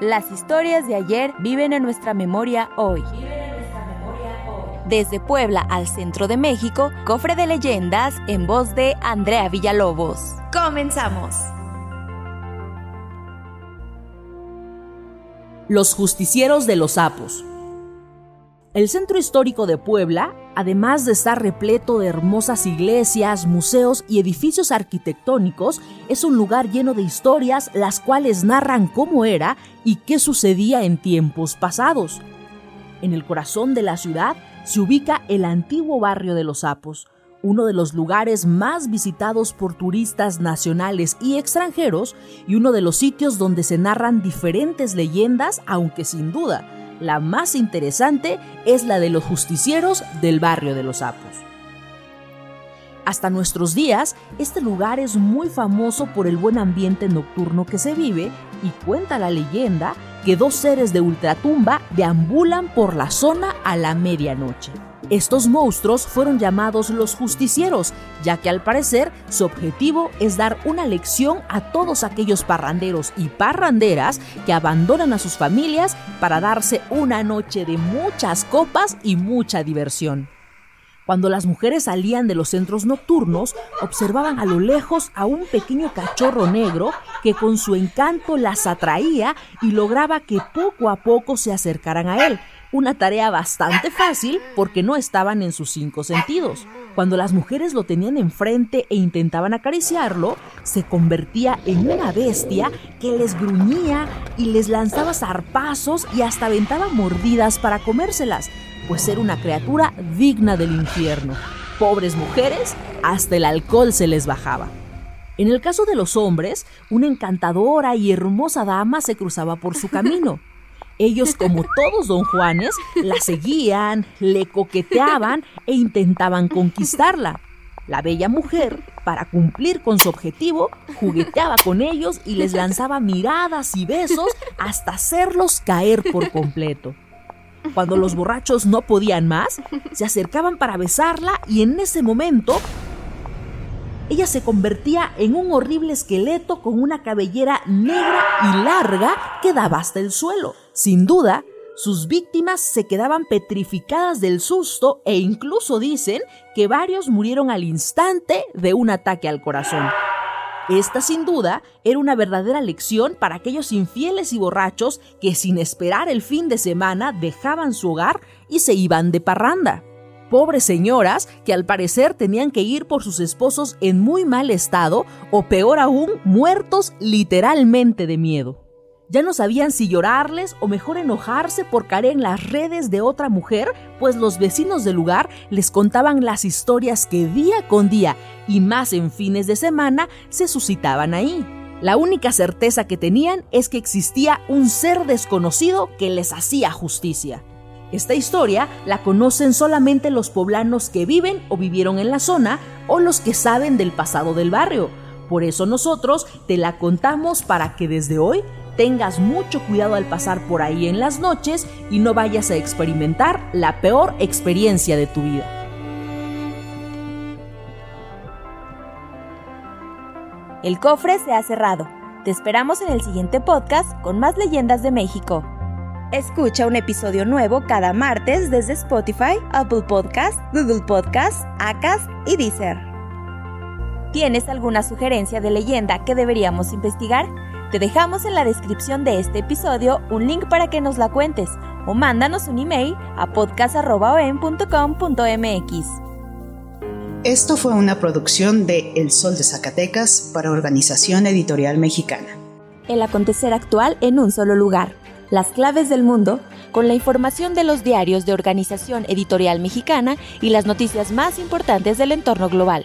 Las historias de ayer viven en nuestra memoria hoy. Desde Puebla al centro de México, cofre de leyendas en voz de Andrea Villalobos. ¡Comenzamos! Los justicieros de los sapos. El centro histórico de Puebla, además de estar repleto de hermosas iglesias, museos y edificios arquitectónicos, es un lugar lleno de historias las cuales narran cómo era y qué sucedía en tiempos pasados. En el corazón de la ciudad se ubica el antiguo barrio de los sapos, uno de los lugares más visitados por turistas nacionales y extranjeros y uno de los sitios donde se narran diferentes leyendas, aunque sin duda la más interesante es la de los justicieros del barrio de los sapos. Hasta nuestros días, este lugar es muy famoso por el buen ambiente nocturno que se vive y cuenta la leyenda que dos seres de ultratumba deambulan por la zona a la medianoche. Estos monstruos fueron llamados los justicieros, ya que al parecer su objetivo es dar una lección a todos aquellos parranderos y parranderas que abandonan a sus familias para darse una noche de muchas copas y mucha diversión. Cuando las mujeres salían de los centros nocturnos, observaban a lo lejos a un pequeño cachorro negro que con su encanto las atraía y lograba que poco a poco se acercaran a él, una tarea bastante fácil porque no estaban en sus cinco sentidos. Cuando las mujeres lo tenían enfrente e intentaban acariciarlo, se convertía en una bestia que les gruñía y les lanzaba zarpazos y hasta aventaba mordidas para comérselas, pues era una criatura digna del infierno. Pobres mujeres, hasta el alcohol se les bajaba. En el caso de los hombres, una encantadora y hermosa dama se cruzaba por su camino. Ellos, como todos don Juanes, la seguían, le coqueteaban e intentaban conquistarla. La bella mujer, para cumplir con su objetivo, jugueteaba con ellos y les lanzaba miradas y besos hasta hacerlos caer por completo. Cuando los borrachos no podían más, se acercaban para besarla y en ese momento ella se convertía en un horrible esqueleto con una cabellera negra y larga que daba hasta el suelo. Sin duda, sus víctimas se quedaban petrificadas del susto e incluso dicen que varios murieron al instante de un ataque al corazón. Esta sin duda era una verdadera lección para aquellos infieles y borrachos que sin esperar el fin de semana dejaban su hogar y se iban de parranda pobres señoras que al parecer tenían que ir por sus esposos en muy mal estado o peor aún, muertos literalmente de miedo. Ya no sabían si llorarles o mejor enojarse por caer en las redes de otra mujer, pues los vecinos del lugar les contaban las historias que día con día y más en fines de semana se suscitaban ahí. La única certeza que tenían es que existía un ser desconocido que les hacía justicia. Esta historia la conocen solamente los poblanos que viven o vivieron en la zona o los que saben del pasado del barrio. Por eso nosotros te la contamos para que desde hoy tengas mucho cuidado al pasar por ahí en las noches y no vayas a experimentar la peor experiencia de tu vida. El cofre se ha cerrado. Te esperamos en el siguiente podcast con más leyendas de México. Escucha un episodio nuevo cada martes desde Spotify, Apple Podcast, Google Podcast, Acast y Deezer. ¿Tienes alguna sugerencia de leyenda que deberíamos investigar? Te dejamos en la descripción de este episodio un link para que nos la cuentes o mándanos un email a podcast.com.mx. Esto fue una producción de El Sol de Zacatecas para Organización Editorial Mexicana. El acontecer actual en un solo lugar las claves del mundo, con la información de los diarios de Organización Editorial Mexicana y las noticias más importantes del entorno global.